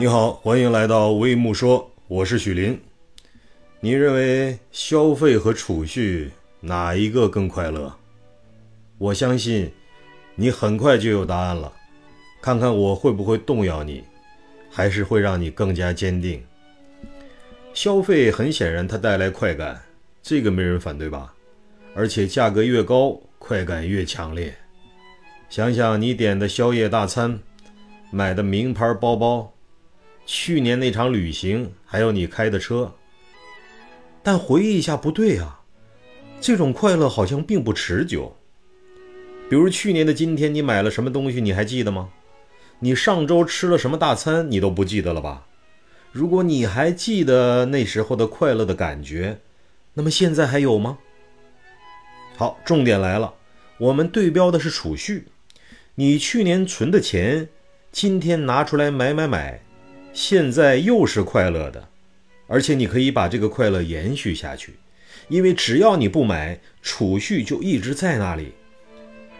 你好，欢迎来到微木说，我是许林。你认为消费和储蓄哪一个更快乐？我相信你很快就有答案了。看看我会不会动摇你，还是会让你更加坚定。消费很显然它带来快感，这个没人反对吧？而且价格越高，快感越强烈。想想你点的宵夜大餐，买的名牌包包，去年那场旅行，还有你开的车。但回忆一下，不对啊，这种快乐好像并不持久。比如去年的今天，你买了什么东西，你还记得吗？你上周吃了什么大餐，你都不记得了吧？如果你还记得那时候的快乐的感觉，那么现在还有吗？好，重点来了，我们对标的是储蓄。你去年存的钱，今天拿出来买买买，现在又是快乐的，而且你可以把这个快乐延续下去，因为只要你不买，储蓄就一直在那里。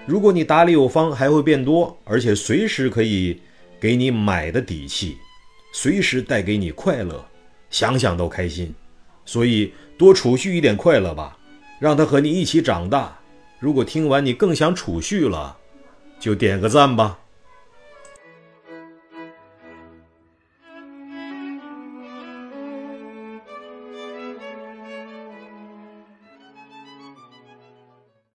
如果你打理有方，还会变多，而且随时可以给你买的底气，随时带给你快乐，想想都开心。所以多储蓄一点快乐吧，让它和你一起长大。如果听完你更想储蓄了。就点个赞吧。